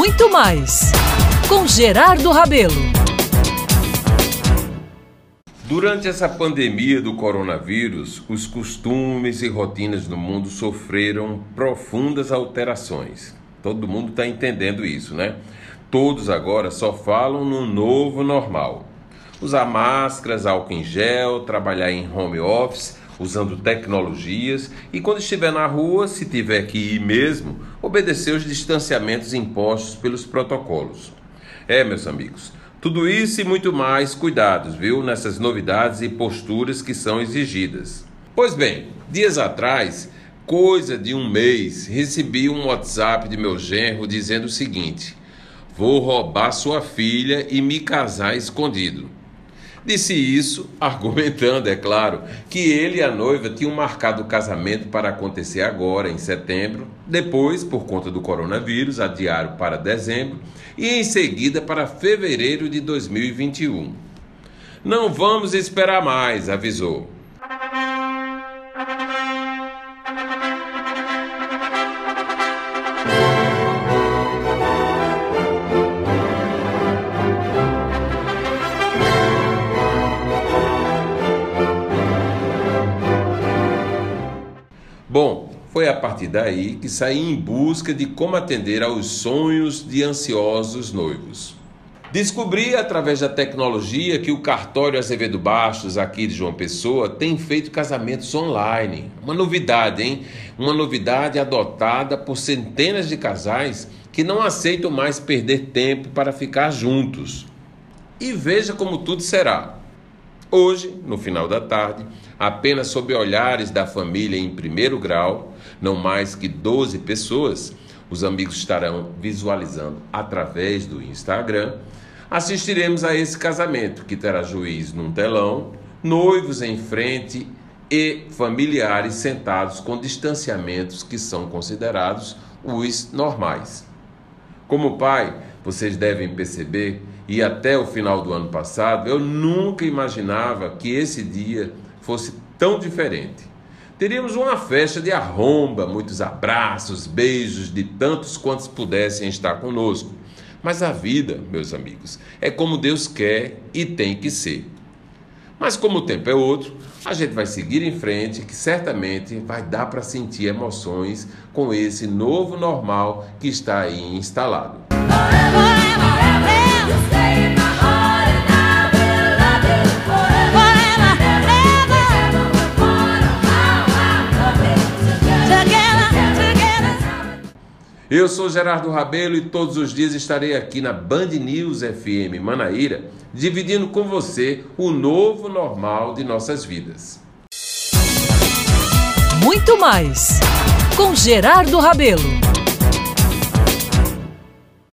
muito mais com Gerardo Rabelo. Durante essa pandemia do coronavírus, os costumes e rotinas no mundo sofreram profundas alterações. Todo mundo está entendendo isso, né? Todos agora só falam no novo normal. Usar máscaras, álcool em gel, trabalhar em home office, usando tecnologias e quando estiver na rua, se tiver que ir mesmo, obedecer os distanciamentos impostos pelos protocolos. É, meus amigos, tudo isso e muito mais cuidados, viu, nessas novidades e posturas que são exigidas. Pois bem, dias atrás, coisa de um mês, recebi um WhatsApp de meu genro dizendo o seguinte: Vou roubar sua filha e me casar escondido. Disse isso, argumentando, é claro, que ele e a noiva tinham marcado o casamento para acontecer agora, em setembro, depois, por conta do coronavírus, adiaram para dezembro e em seguida para fevereiro de 2021. Não vamos esperar mais, avisou. Bom, foi a partir daí que saí em busca de como atender aos sonhos de ansiosos noivos. Descobri através da tecnologia que o cartório Azevedo Bastos, aqui de João Pessoa, tem feito casamentos online. Uma novidade, hein? Uma novidade adotada por centenas de casais que não aceitam mais perder tempo para ficar juntos. E veja como tudo será. Hoje, no final da tarde, apenas sob olhares da família em primeiro grau, não mais que 12 pessoas, os amigos estarão visualizando através do Instagram. Assistiremos a esse casamento que terá juiz num telão, noivos em frente e familiares sentados com distanciamentos que são considerados os normais. Como pai, vocês devem perceber, e até o final do ano passado, eu nunca imaginava que esse dia fosse tão diferente. Teríamos uma festa de arromba, muitos abraços, beijos de tantos quantos pudessem estar conosco. Mas a vida, meus amigos, é como Deus quer e tem que ser. Mas como o tempo é outro, a gente vai seguir em frente, que certamente vai dar para sentir emoções com esse novo normal que está aí instalado. Eu sou Gerardo Rabelo e todos os dias estarei aqui na Band News FM Manaíra, dividindo com você o novo normal de nossas vidas. Muito mais com Gerardo Rabelo.